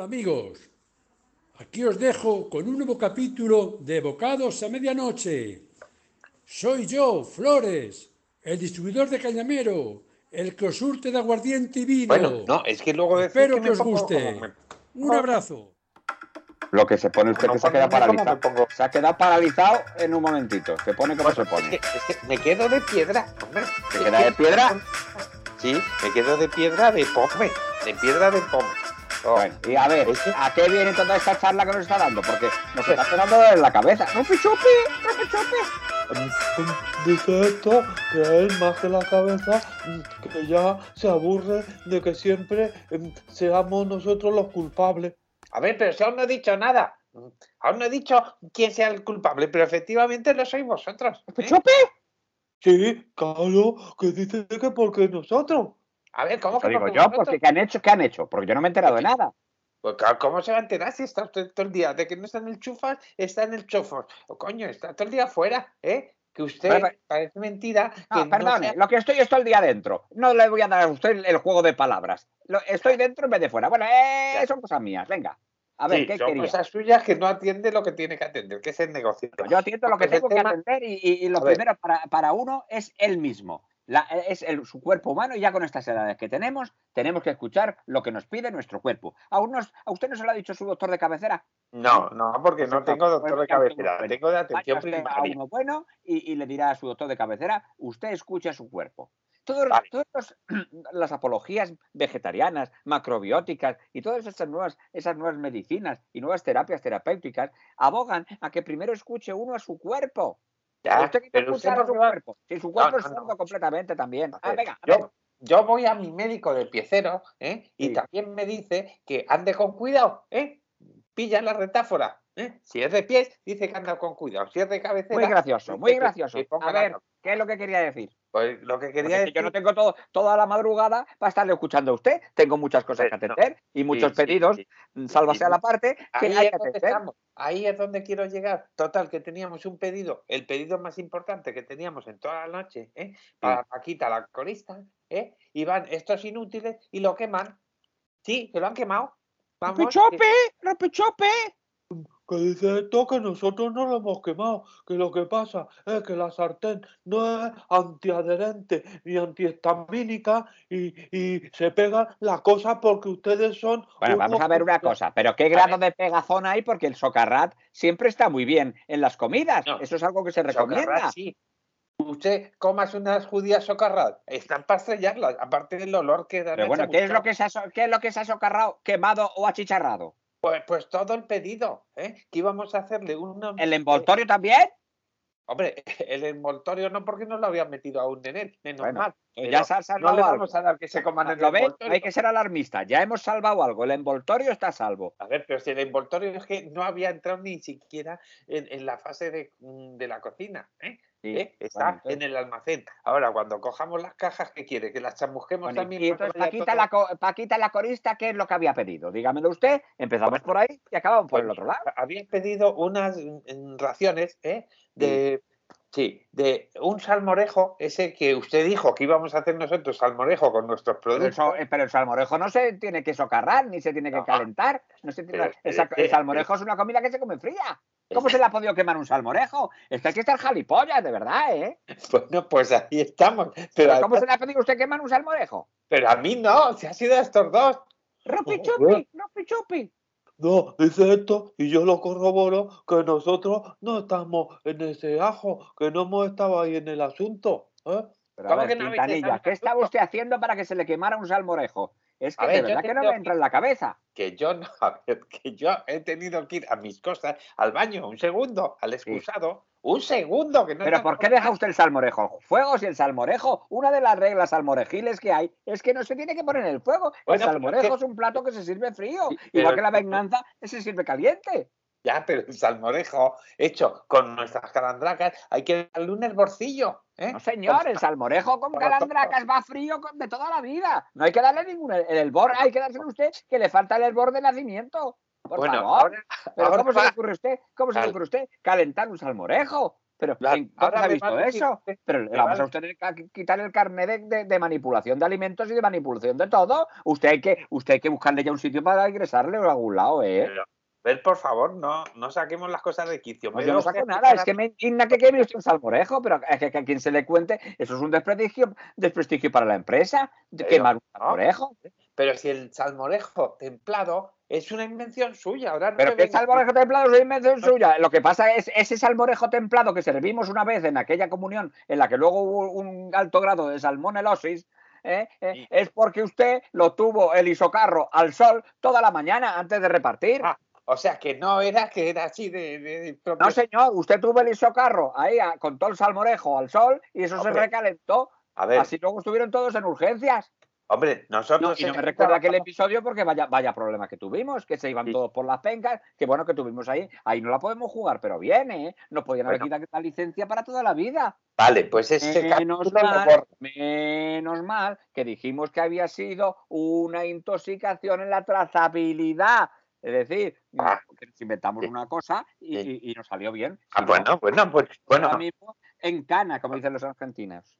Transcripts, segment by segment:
Hola amigos, aquí os dejo con un nuevo capítulo de Bocados a Medianoche. Soy yo, Flores, el distribuidor de Cañamero, el que os surte de aguardiente y vino. Bueno, no, es que luego Espero que que, os pongo guste. me- Un abrazo. Lo que se pone usted No, que se ha quedado ¿cómo me paralizado. pongo? Se ha quedado paralizado en un momentito. Se pone como se Es pone. que, es que me quedo de piedra, hombre. ¿Te Es queda que- de piedra? Sí, me quedo de piedra de pome, de piedra de pome. Oh, Bueno, y a ver, Es ¿a qué viene toda esta charla que nos está dando? Porque nos está sonando en la cabeza. ¡Rupi chupi! ¡Rupi chupi! Dice esto que él más que la cabeza, que ya se aburre de que siempre em, seamos nosotros los culpables. A ver, pero si aún no he dicho nada. Aún no he dicho quién sea el culpable, pero efectivamente lo sois vosotros. ¿eh? ¡Chupi! Sí, claro, que dice que porque nosotros. A ver, ¿cómo Eso que digo yo, porque ¿qué han hecho? ¿Qué han hecho? Porque yo no me he enterado de nada. Pues ¿Cómo se va a enterar si está usted todo el día? De que no está en el chufas, está en el chofos. O coño, está todo el día fuera, ¿eh? Que usted Pero, pero- parece mentira. Que No, no perdone, sea- lo que estoy es todo el día dentro. No le voy a dar a usted el, juego de palabras. Lo- estoy dentro en vez de fuera. Bueno, eh, son cosas mías. Venga. A ver, Sí, ¿qué son quería? cosas suyas que no atiende lo que tiene que atender, que es el negocio. Yo atiendo lo que tengo que atender y, lo A primero para, para uno es él mismo. La- es el- su cuerpo humano y ya con estas edades que tenemos, tenemos que escuchar lo que nos pide nuestro cuerpo. ¿A, unos- ¿A usted no se lo ha dicho su doctor de cabecera? No, no, porque no tengo doctor de cabecera, tengo de atención usted a primaria. uno bueno y, y le dirá a su doctor de cabecera, usted escucha su cuerpo. Vale. todas las apologías vegetarianas, macrobióticas y todas esas nuevas, esas nuevas medicinas y nuevas terapias terapéuticas abogan a que primero escuche uno a su cuerpo. Ya, usted a su cuerpo. Si su cuerpo no, es no. sordo completamente también. Ah, venga, yo, voy a mi médico de piecero ¿eh? y Sí. también me dice que ande con cuidado, ¿eh? Pilla la retáfora. ¿eh? Si es de pies, dice que anda con cuidado. Si es de cabecera, Muy gracioso, muy gracioso. A ver, no- ¿qué es lo que quería decir? Pues lo que quería es que decir. yo no tengo todo, toda la madrugada para estarle escuchando a usted. Tengo muchas cosas que Hombre, no. atender y muchos sí, pedidos, sí. sálvase a la parte, que Ahí hay es que donde atender. estamos, ahí es donde quiero llegar. Total, que teníamos un pedido, el pedido más importante que teníamos en toda la noche, ¿eh? para Paquita, la corista, ¿eh? y van estos inútiles y lo queman. Sí, que lo han quemado. Vamos, ¡Repechope! ¡Repechope! Que dice esto que nosotros no lo hemos quemado. Que lo que pasa es que la sartén no es antiadherente ni antihistamínica y, y se pega la cosa porque ustedes son. Bueno, unos vamos a ver una cosa. ¿Pero qué grado de pegazón hay? Porque el socarrat siempre está muy bien en las comidas. No. Eso es algo que se Socarrat, recomienda. sí. Usted comas unas judías socarrat, están para estrellarlas, aparte del olor que dan. Pero bueno, ¿qué es, lo que se ha, so- ¿qué es lo que se ha socarrado, quemado o achicharrado? Pues, pues todo el pedido, ¿eh? que íbamos a hacerle una... ¿El envoltorio también? Hombre, el envoltorio no porque no lo habían metido aún en él, menos Bueno, mal. Pues pero ya se ha no le algo. vamos a dar que se coman el envoltorio. Hay que ser alarmista. Ya hemos salvado algo. El envoltorio está a salvo. A ver, pero si el envoltorio es que no había entrado ni siquiera en, en la fase de, mm, de la cocina, ¿eh? Sí, ¿Eh? Está bueno, en el almacén. Ahora, cuando cojamos las cajas, ¿qué quiere? ¿Que las chamusquemos Bueno, también? y entonces, vaya Paquita todo? la, co- Paquita la corista, ¿qué es lo que había pedido? Dígamelo usted. Empezamos por ahí y acabamos por el Pues, otro lado. Había pedido unas mm, mm, raciones, ¿eh? De... Sí, de un salmorejo, ese que usted dijo que íbamos a hacer nosotros salmorejo con nuestros productos. eh, pero el salmorejo no se tiene que socarrar ni se tiene que No. calentar. No se tiene- Pero, esa- eh, el eh, salmorejo es una comida que se come fría. ¿Cómo se le ha podido quemar un salmorejo? Es que hay que estar jalipollas, de verdad, ¿eh? Bueno, pues ahí estamos. Pero, ¿Cómo se le ha pedido a usted quemar un salmorejo? pero a mí no, se ha sido a estos dos. ¡Ropi chupi! ¡Ropi chupi! No, dice esto y yo lo corroboro que nosotros no estamos en ese ajo, que no hemos estado ahí en el asunto. ¿eh? Pero a ¿Cómo ver, que no Quintanilla, ¿qué estaba usted haciendo para que se le quemara un salmorejo? Es que A de ver, yo verdad que no me entra en la cabeza. Que yo no, a ver, que yo he tenido que ir a mis cosas, al baño, un segundo, al excusado, un segundo, que no Pero ¿por qué deja usted el salmorejo? Fuegos y el salmorejo, una de las reglas salmorejiles que hay es que no se tiene que poner en el fuego. Bueno, el es salmorejo que- es un plato que se sirve frío, Sí, igual pero- que la venganza se sirve caliente. Ya, pero el salmorejo hecho con nuestras calandracas, hay que darle un hervorcillo. ¿Eh? No, señor, el salmorejo con calandracas va frío de toda la vida. No hay que darle ningún. El hervor hay que dárselo a usted, que le falta el hervor de nacimiento. Por Bueno, favor. ahora, Pero ahora ¿cómo se le ocurre a usted? ¿Cómo se le ocurre a usted calentar un salmorejo? Pero ¿en- ¿dónde ahora ha visto a eso? Pero le vamos a usted que quitar el carnet de, de- de manipulación de alimentos y de manipulación de todo. Usted hay que, usted hay que buscarle ya un sitio para ingresarle o a algún lado, ¿eh? Pero, ver, por favor, no, no saquemos las cosas de quicio. No, yo no saco nada, es que me indigna que queme usted un salmorejo, pero es que, que a quien se le cuente, eso es un desprestigio, desprestigio para la empresa, Pero quemar un no. salmorejo. Pero si el salmorejo templado es una invención suya, ahora no Pero que venga- salmorejo templado es invención suya. Lo que pasa es ese salmorejo templado que servimos una vez en aquella comunión en la que luego hubo un alto grado de salmonelosis. ¿eh? Eh, Sí. Es porque usted lo tuvo el isocarro al sol toda la mañana antes de repartir. Ah, O sea, que no era que era así de, de- de propio- No, señor, usted tuvo el isocarro ahí a- con todo el salmorejo al sol y eso se recalentó. A ver, Así luego estuvieron todos en urgencias. hombre, nosotros... No, y no me recuerda aquel episodio porque vaya, vaya problema que tuvimos, que se iban Sí. todos por las pencas, que bueno que tuvimos ahí. Ahí no la podemos jugar, pero viene, ¿eh? Nos podían haber quitado la licencia para toda la vida. Vale, pues ese Menos mal, menos mal que dijimos que había sido una intoxicación en la trazabilidad. Es decir, Ah. que nos inventamos Sí. una cosa y, Sí. y- y nos salió bien. Ah, Si no, bueno, bueno, pues bueno, ahora mismo en cana, como dicen los argentinos.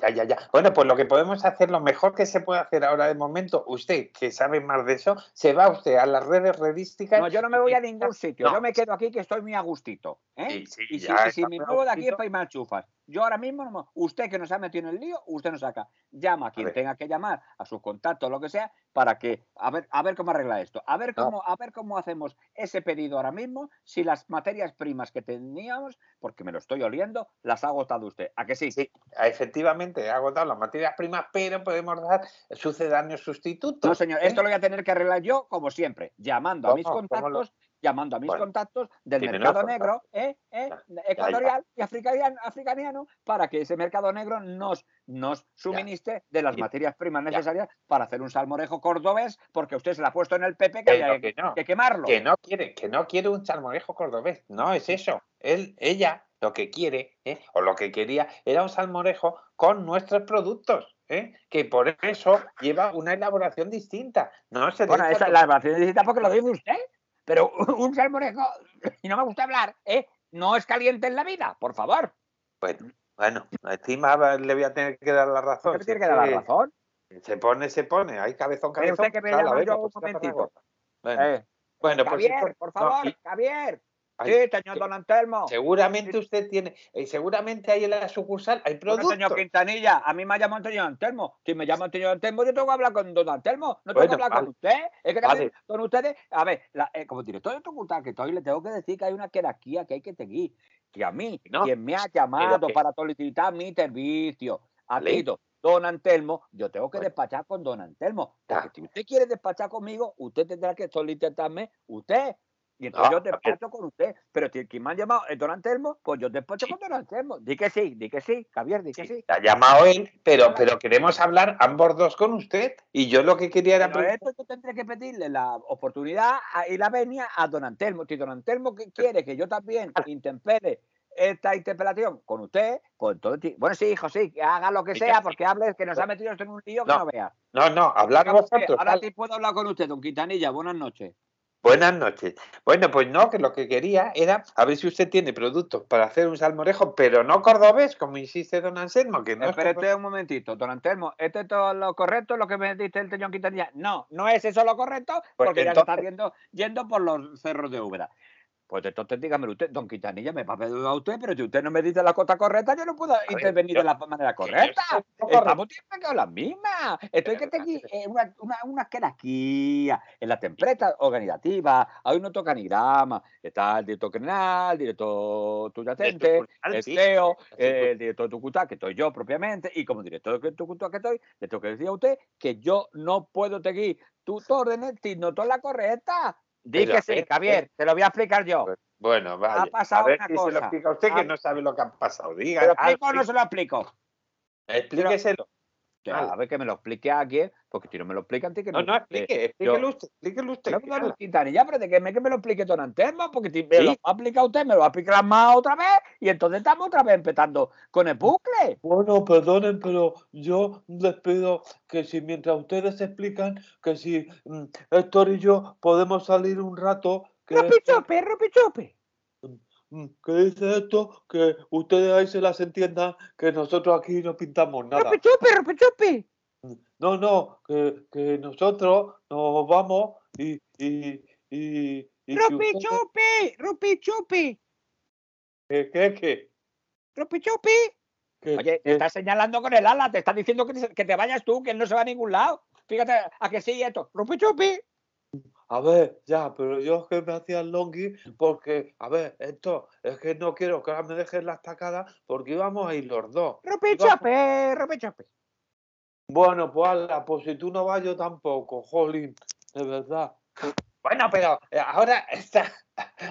Ya, ya, ya. Bueno, pues lo que podemos hacer, lo mejor que se puede hacer ahora de momento, usted que sabe más de eso, se va usted a las redes redísticas. No, yo no me voy a ningún sitio. No. Yo me quedo aquí que estoy muy a gustito. ¿eh? Sí, sí, y si, me muevo de aquí es para irme chufas. Yo ahora mismo, no usted que nos ha metido en el lío, usted nos saca. Llama a quien tenga que llamar, a sus contactos, lo que sea, para que, a ver, a ver cómo arregla esto. A ver No. cómo, a ver cómo hacemos ese pedido ahora mismo, si las materias primas que teníamos, porque me lo estoy oliendo, las ha agotado usted. ¿A que sí? Sí, efectivamente, agotado las materias primas, pero podemos dar sucedáneos sustitutos. No, señor, ¿eh? esto lo voy a tener que arreglar yo, como siempre, llamando a mis ¿Cómo? ¿Cómo lo- contactos, llamando a mis Bueno, contactos del mercado negro, ¿eh? ¿eh? Ya, ecuatorial y africano, africaniano, para que ese mercado negro nos, nos suministre de las materias primas necesarias para hacer un salmorejo cordobés, porque usted se le ha puesto en el PP que había que no, que quemarlo. que no quiere, que no quiere un salmorejo cordobés, no es eso. Él, ella, lo que quiere, ¿eh? o lo que quería, era un salmorejo con nuestros productos, ¿eh? que por eso lleva una elaboración distinta. No se Bueno, esa es la elaboración necesita porque lo dice usted, pero un salmorejo, y no me gusta hablar, ¿eh? No es caliente en la vida, por favor. Bueno, bueno, encima le voy a tener que dar la razón. ¿Por qué tiene si que dar es la razón? Se pone, se pone, hay cabezón, cabezón. usted que me llama un pues, momentito. Bueno, Eh, bueno, pues Javier, por no, favor, y- Javier. Sí, señor Don Antelmo. seguramente usted tiene, eh, seguramente ahí en la sucursal hay Bueno, productos. señor Quintanilla, a mí me ha llamado Antonio Antelmo. Si me llama Antonio Antelmo, yo tengo que hablar con Don Antelmo. No tengo Bueno, que hablar vale. con usted. Es que Vale. con ustedes, a ver, la- eh, como director de facultad que estoy, le tengo que decir que hay una jerarquía que hay que seguir. Que a mí, No, quien me ha llamado que- para solicitar mi servicio, ha sido Don Antelmo, yo tengo que Bueno. despachar con Don Antelmo. Porque si usted quiere despachar conmigo, usted tendrá que solicitarme usted. Y entonces No, yo despacho con usted. Pero si quien me ha llamado es Don Antelmo, pues yo despacho Sí. con Don Antelmo. Di que sí, di que sí, Javier, di que Sí, sí. te ha llamado él, pero, pero queremos hablar ambos dos con usted. Y yo lo que quería era Pero esto yo tendré que pedirle la oportunidad y la venia a don Antelmo. Si don Antelmo que quiere que yo también intempere esta interpelación con usted, pues entonces, sí. bueno, sí, hijo, sí, que haga lo que sea, porque hable que nos ha metido esto en un lío que No. no vea. No, no, hablar vosotros. Ahora sí puedo hablar con usted, don Quintanilla. Buenas noches. Buenas noches. Bueno, pues no, que lo que quería era a ver si usted tiene productos para hacer un salmorejo, pero no cordobés, como insiste don Anselmo, que no es Espérate un momentito, don Antelmo, ¿esto es todo lo correcto, lo que me dice el señor Quintanilla? No, no es eso lo correcto, Pues porque ya se está viendo, yendo por los cerros de Úbeda. Pues entonces dígame usted, don Quintanilla, me va a pedir a usted, pero si usted no me dice la cosa correcta, yo no puedo intervenir yo- de la manera yo correcta. lo correcto. Estamos siempre con las mismas. Estoy que tengo eh, una, una, una jerarquía en la templeta organizativa. Hay un organigrama. Está el director general, el director sucursal, el. CEO, sucursal. el director de Tucutá, que estoy yo propiamente, y como director de Tucutá que estoy, le tengo que decir a usted que yo no puedo seguir tus órdenes si no son la correcta. Di que sí, Javier, te lo voy a explicar yo. Bueno, vaya. pasado a ver una si se lo cosa. explica usted, que Ha- no sabe lo que ha pasado. Diga, ¿Se lo explico o no se lo explico? explíqueselo. A ver que me lo explique a alguien, porque si no me lo explica antes que No, no, eh, explique, explíquelo usted, explíquelo usted. No, no, no. Quintanilla, pero de que me, que me lo explique Don Antelmo, porque si me Sí. lo va a usted, me lo va a explicar más otra vez, y entonces estamos otra vez empezando con el bucle. Bueno, perdonen, pero yo les pido que si mientras ustedes explican, que si mm, Héctor y yo podemos salir un rato, que ropichope. mm, que dice esto, que ustedes ahí se las entiendan, que nosotros aquí no pintamos nada. ¡Rope chupi, rope chupi! No, no, que, que nosotros nos vamos y, y, y, y ¡Rope que, que, que, ¡Rope Oye, te que- está señalando con el ala, te está diciendo que te, que te vayas tú, que él no se va a ningún lado. Fíjate, a que sí esto. ¡Rope chupi! A ver, ya, pero yo es que me hacía el longhi porque, a ver, esto, es que no quiero que ahora me dejen la estacada porque íbamos a ir los dos. ¡Rope Vamos. chupi! ¡Rope chupi! Bueno, pues ala, pues si tú no vas yo tampoco, jolín, de verdad. Bueno, pero eh, ahora esta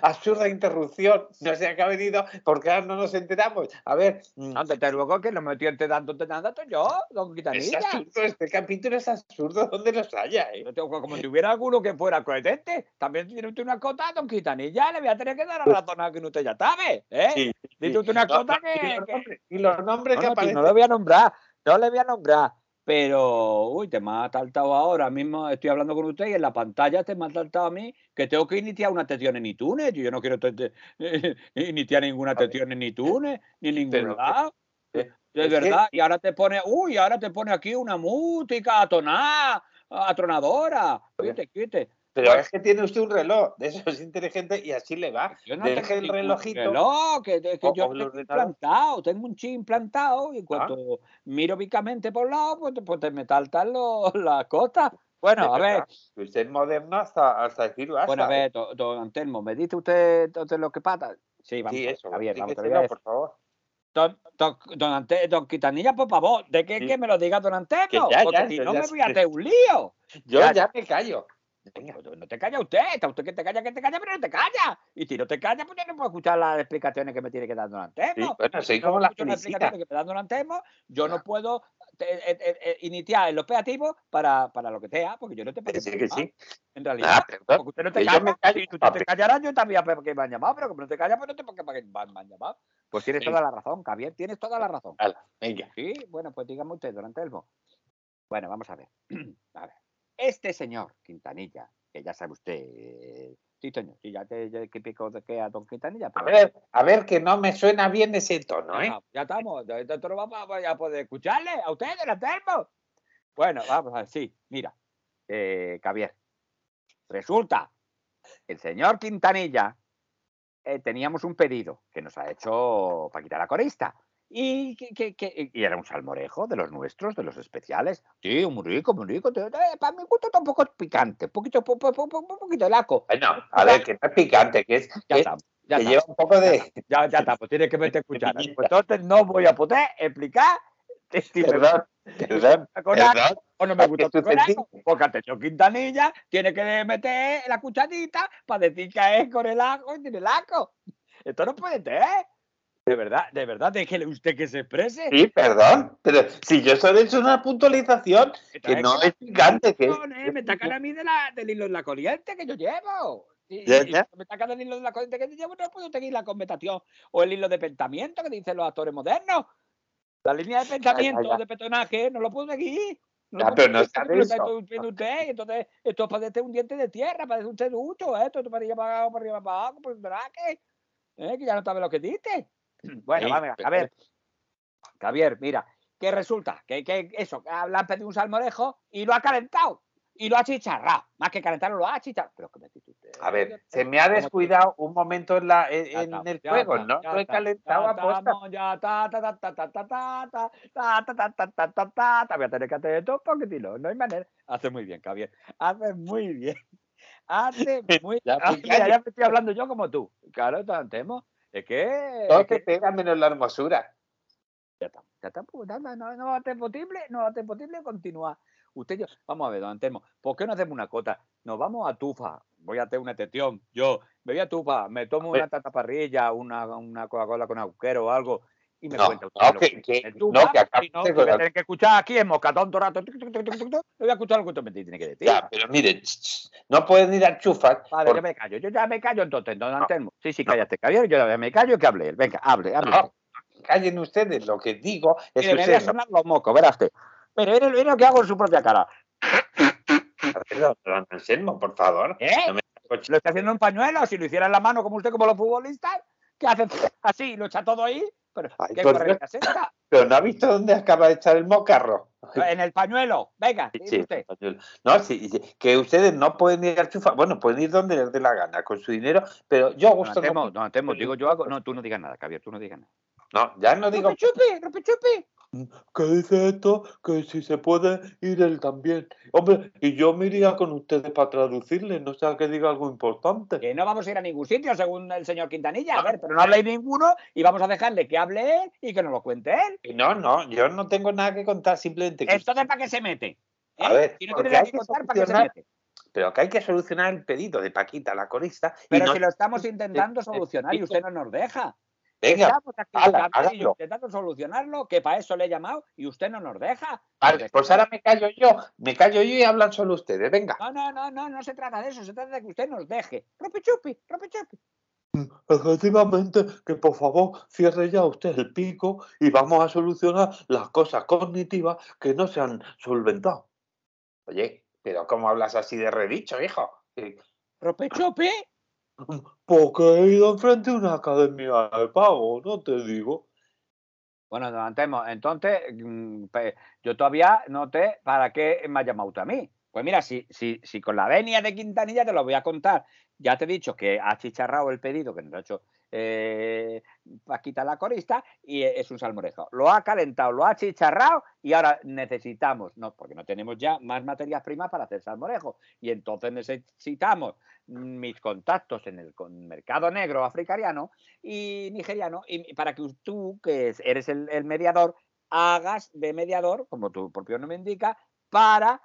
absurda interrupción no sé a qué ha venido porque ahora no nos enteramos. A ver, mm, No, desde luego que lo metió entre dándote nada yo, don es Quitanilla. absurdo, este capítulo es absurdo donde los haya, ¿eh? Como si hubiera alguno que fuera coherente. También tiene usted una cota, don Quitanilla. Le voy a tener que dar a razón que usted ya sabe. ¿eh? Sí, Dice usted una No, cota no, que. y los que- y los nombres No, que no, aparecen. no le voy a nombrar, no le voy a nombrar. Pero, uy, te me ha saltado ahora mismo, estoy hablando con usted y en la pantalla te me ha saltado a mí que tengo que iniciar una sesión en iTunes. Yo no quiero te- iniciar ninguna sesión en iTunes, ni en ningún lado. eh, De verdad, y ahora te pone, uy, ahora te pone aquí una música atonada, atronadora. Quite, quite. Pero es que tiene usted un reloj de esos inteligentes y así le va. Yo no Deje tengo el relojito. reloj, que, que o- yo o tengo implantado, tengo un chip implantado y en Ah. miro vicamente por un lado, pues, pues te me saltan las cosas. Bueno, a De ver, Usted es moderno hasta, hasta decir basta. bueno, a ver, do- don Antelmo, ¿me dice usted entonces lo que pasa? Sí, vamos, Sí, a ver, eso. Javier, vamos, a decir. por favor. Don, don, don, Ante- don Quitanilla, por favor, ¿de qué Sí. que me lo diga don Antelmo? ya, Porque ya, si no ya me voy a hacer un lío. Yo ya, me callo. Pues no te calla usted, está usted que te calla, que te calla, pero no te calla. Y si no te calla, pues yo no puedo escuchar las explicaciones que me tiene que dar don Sí, Antelmo. bueno, soy Si no como las explicaciones que me dan don Antelmo, yo no puedo eh, eh, eh, iniciar el operativo para, para lo que sea, porque yo no te puedo sí, que sí. En realidad, Ah, porque usted no te calla, me callo, si tú te callarás, yo también porque me han llamado, pero como no te callas, pues no te porque me han me han llamado. Pues tienes Sí. toda la razón, Javier, tienes toda la razón. Hala, venga. Sí, bueno, pues dígame usted, don Antelmo. Bueno, vamos a ver. A ver. Este señor Quintanilla, que ya sabe usted. eh, Sí, Toño, sí, ya te ya que pico de que a don Quintanilla. A pero- ver, a ver, que no me suena bien ese tono, ¿eh? Ya estamos, lo vamos a, a poder escucharle a usted, don Antelmo. Bueno, vamos a ver, sí, mira, eh, Javier. Resulta el señor Quintanilla eh, teníamos un pedido que nos ha hecho Paquita la corista. Y, que, que- que- y era un salmorejo de los nuestros, de los especiales. Sí, muy rico, muy rico. eh, para mi gusto está un poco picante, un poquito, po- po- po- po- un poquito laco. Bueno, a ver, que no es picante, que es Ya estamos, ya que estamos. lleva un poco de. Ya, ya está, pues tienes que verte a escuchar. piñita. Pues entonces no voy a poder explicar me Perdón, perdón, perdón. o no me es gusta sucedí- algo, Porque atención Quintanilla tiene que meter la cucharita para decir que es con el ajo y tiene el ajo. Esto no puede ser. De verdad, de verdad, déjele usted que se exprese. Sí, perdón, pero si yo solo he hecho una puntualización que no es picante, que Cojones, me tacan a mí de la, del hilo de la corriente que yo llevo. Y, Ya, y ya. si me tacan del hilo de la corriente que yo llevo, no puedo seguir la conversación o el hilo de pensamiento que dicen los actores modernos. La línea de pensamiento, de personaje, no lo puedo seguir. No lo Ya, pero no está de lo eso. usted, y entonces esto parece un diente de tierra, parece un seducho, ¿eh? esto para arriba para abajo, para arriba para abajo, por un draque, ¿eh? que ya no sabe lo que dice. Bueno, vamos, a ver. Javier, mira, que resulta que, que eso, que le han pedido un salmorejo y lo ha calentado. Y lo ha chicharrado. Más que calentarlo, lo ha chicharrado. Pero que me A ver, se me ha descuidado un momento en, la, en, en el juego, ¿no? Lo he calentado aposta. Voy a tener que hacer esto un poquitito. No hay manera. Hace muy bien, Javier. Hace muy bien. Hace muy bien. Ya, ya, ya, ya me estoy hablando yo como tú. Claro, tantemos. Es que. Todo es te que- pega menos la hermosura. ya está, ya está, pues no, no va a ser posible, no va a ser posible continuar. Usted yo, vamos a ver, don Antelmo, ¿por qué no hacemos una cosa? Nos vamos a Tufa, voy a hacer una excepción, yo me voy a Tufa, me tomo una tataparrilla, una, una Coca-Cola con agujero o algo, y me No, cuenta usted no, que- que- es no, que acá no, voy a tener que escuchar aquí en Moscatón todo rato, tuc, voy a escuchar lo que usted me tiene que decir. Ya, pero mire, no pueden ir a chufar. Vale, porque- yo me callo, yo ya me callo entonces, don No, Antelmo. Sí, sí, no. cállate, Javier, yo ya me callo que hable él. Venga, hable, hable. No, callen ustedes, lo que digo es Mire, que me voy a no sonar los mocos, verás usted. Mire, mire lo que hago en su propia cara. Perdón, don Anselmo, por favor. ¿Eh? No me- Lo está haciendo en pañuelo, si lo hiciera en la mano como usted, como los futbolistas, ¿Qué hace así? ¿Lo echa todo ahí? Pero, Ay, ¿qué es esta? Pero no ha visto dónde acaba de echar el mocarro. En el pañuelo. Venga, Sí, dice usted. español. No, sí, sí, que ustedes no pueden ir al chufa, bueno, pueden ir donde les dé la gana con su dinero, pero yo a gusto no, don Antelmo, digo yo algo. No, tú no digas nada, Javier, tú no digas nada. no, ya no digo ¡Rope chupi! ¡Rope chupi! Que dice esto que si se puede ir él también. Hombre, y yo me iría con ustedes para traducirle, no sea que diga algo importante. Que no vamos a ir a ningún sitio, según el señor Quintanilla. A ver, pero no habléis ninguno y vamos a dejarle que hable él y que nos lo cuente él. No, no, yo no tengo nada que contar, simplemente que Entonces, ¿para qué se mete? ¿Eh? A ver, si no tiene nada que que contar, ¿para qué se mete? pero que hay que solucionar el pedido de Paquita, la corista. y Pero no- si lo estamos intentando eh, solucionar y eh, usted no nos deja. Venga, Estamos aquí yo hágalo. intentando solucionarlo, que para eso le he llamado y usted no nos deja. vale, pues ahora me callo yo, me callo yo y hablan solo ustedes, venga. No, no, no, no, no se trata de eso, se trata de que usted nos deje. Rope chupi, rope chupi. Efectivamente, que por favor cierre ya usted el pico y vamos a solucionar las cosas cognitivas que no se han solventado. Oye, pero ¿cómo hablas así de redicho, hijo? Rope chupi. Porque he ido enfrente de una academia de pago, no te digo. Bueno, don entonces mm, yo todavía no te para qué me ha llamado usted a mí. Pues mira, si, si, si con la venia de Quintanilla te lo voy a contar. Ya te he dicho que ha chicharrado el pedido que nos ha hecho eh, la corista y e- es un salmorejo. Lo ha calentado, lo ha chicharrado y ahora necesitamos, no, porque no tenemos ya más materias primas para hacer salmorejo. Y entonces necesitamos mis contactos en el mercado negro africano y nigeriano y para que tú, que es- eres el, mediador, hagas de mediador, como tu propio nombre indica, para,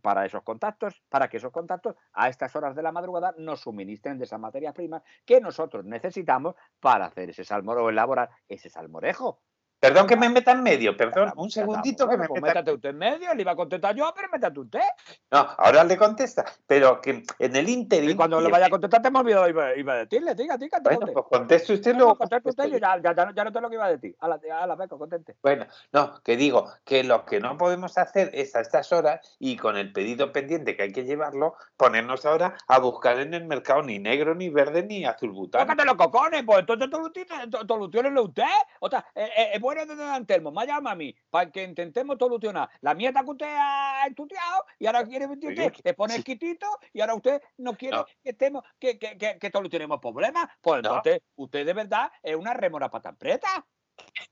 para esos contactos, para que esos contactos a estas horas de la madrugada nos suministren de esas materias primas que nosotros necesitamos para hacer ese salmorejo, elaborar ese salmorejo. Perdón que me meta en medio, perdón, un segundito que me pues meta métate usted en medio, le iba a contestar yo, pero métate usted. No, ahora le contesta, pero que en el Y interín... cuando le y- vaya a contestar te hemos olvidado, iba, iba a decirle, diga, diga, Bueno, pues conteste usted luego. no, conteste usted, yo ya, ya, ya no- sé lo que iba a decir. A la, a la beco, contente. Bueno, no, que digo que lo que no podemos hacer es a estas horas y con el pedido pendiente que hay que llevarlo, ponernos ahora a buscar en el mercado ni negro, ni verde, ni azul butano. Tócate los cocones, pues entonces solucione- to- soluciónenlo usted. O sea, bueno de Don Antelmo, me llama a mí, para que intentemos solucionar. La mierda que usted ha estudiado y ahora quiere usted, le pone quitito y ahora usted no quiere No. que estemos, que, que, que, que solucionemos problemas. Pues No. entonces, usted de verdad es una remora pata preta.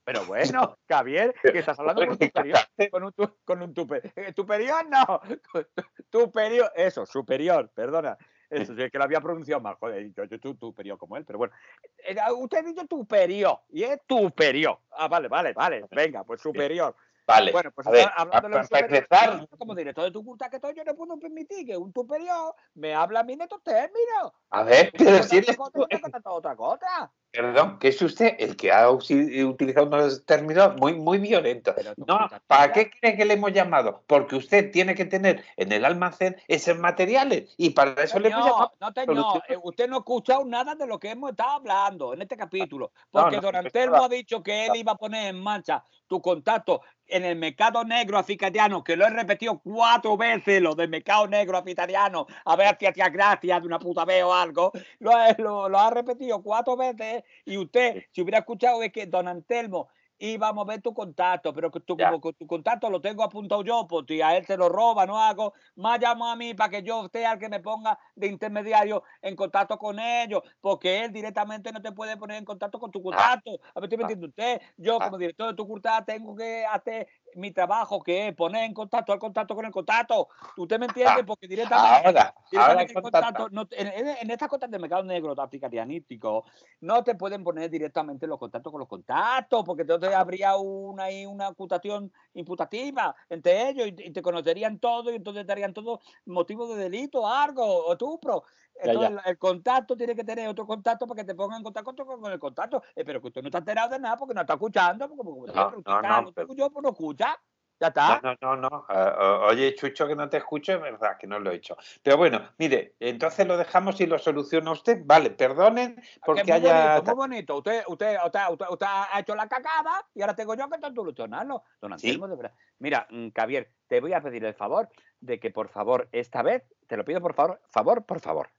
Pero bueno, Javier, que estás hablando con un superior, con un, tu- con un tupe- eh, superior, no, superior, eso, superior, perdona. Eso sí, es que lo había pronunciado mal, joder, yo, yo tu, superior como él, pero bueno. Eh, Usted ha dicho superior, y es superior. Ah, vale, vale, vale, venga, pues superior. Vale, Bueno, pues a ver, hablando de empezar, como director de tu curta que estoy, yo no puedo permitir que un superior me hable a mí en estos términos. a ver, pero si eres otra cosa, perdón, que es usted el que ha utilizado unos términos muy, muy violentos. No, ¿para qué cree que le hemos llamado? Porque usted tiene que tener en el almacén esos materiales y para eso le hemos llamado. no, señor, eh, usted no ha escuchado nada de lo que hemos estado hablando en este capítulo, porque no, Don no, Antelmo no. ha dicho que él iba a poner en marcha tu contacto en el mercado negro africano, que lo he repetido cuatro veces, lo del mercado negro africano, a ver si hacía gracia de una puta vez o algo, lo, ha- lo, lo ha repetido cuatro veces y usted, si hubiera escuchado, es que Don Antelmo iba a mover tu contacto, pero que tu, como tu contacto lo tengo apuntado yo, si a él se lo roba, no hago, más llamo a mí para que yo sea el que me ponga de intermediario en contacto con ellos, porque él directamente no te puede poner en contacto con tu contacto. A ver, ¿estoy Ah. entiende usted? Yo, Ah. como director de tu curta, tengo que hacer mi trabajo, que es poner en contacto al contacto con el contacto. ¿Usted me entiende? Ah. Porque directamente Ahora, ahora Directamente en contacta. contacto, no te- en, en- en estas cuentas de mercado negro africanístico no te pueden poner directamente los contactos con los contactos, porque entonces habría una, una imputación imputativa entre ellos y, y te conocerían todo y entonces te harían todo motivo de delito, algo, o estupro. Entonces ya. El, el contacto tiene que tener otro contacto para que te pongan en contacto con, el contacto. Eh, pero que usted no está enterado de nada porque no está escuchando, porque No, no, usted no, pero- yo pues no escucha. Ya está. No, no, no, no. Ah, ah, oye, Chucho, que no te escucho, es verdad que no lo he hecho. Pero bueno, mire, entonces lo dejamos y lo soluciona usted. Vale, perdonen porque Que muy haya. bonito, muy bonito. Usted, usted, usted, usted, usted ha hecho la cagada y ahora tengo yo que solucionarlo. Don Sí. Anselmo, de verdad. Mira, mm, Javier, te voy a pedir el favor de que por favor, esta vez, te lo pido por favor, favor, por favor,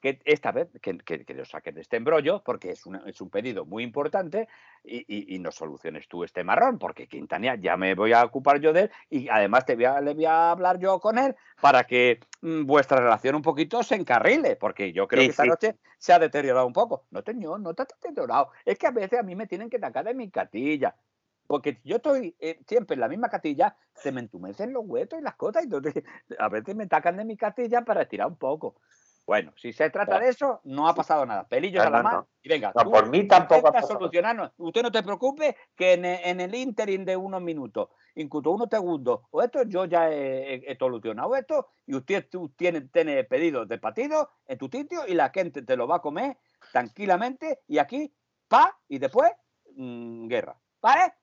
que esta vez que, que, que lo saquen de este embrollo, porque es, una- es un pedido muy importante y, y, y nos soluciones tú este marrón, porque Quintanilla ya me voy a ocupar yo de él y además te voy a, le voy a hablar yo con él para que mm, vuestra relación un poquito se encarrile, porque yo creo Sí, que esta sí. noche se ha deteriorado un poco. No, señor, no está deteriorado. Es que a veces a mí me tienen que sacar de mi catilla. Porque yo estoy eh, siempre en la misma catilla, se me entumecen los huesos y las cosas. Y entonces, a veces me sacan de mi catilla para estirar un poco. Bueno, si se trata de eso, no ha pasado nada. Pelillos No, a la no, mano no. y venga. No, tú por mí tampoco ha pasado. solucionarnos. Usted no te preocupe que en, en el interim de unos minutos, incluso unos segundos, o esto yo ya he, solucionado esto y usted tú tiene, tiene pedido de partido en tu sitio y la gente te lo va a comer tranquilamente y aquí, pa, y después, mm, guerra. ¿Vale?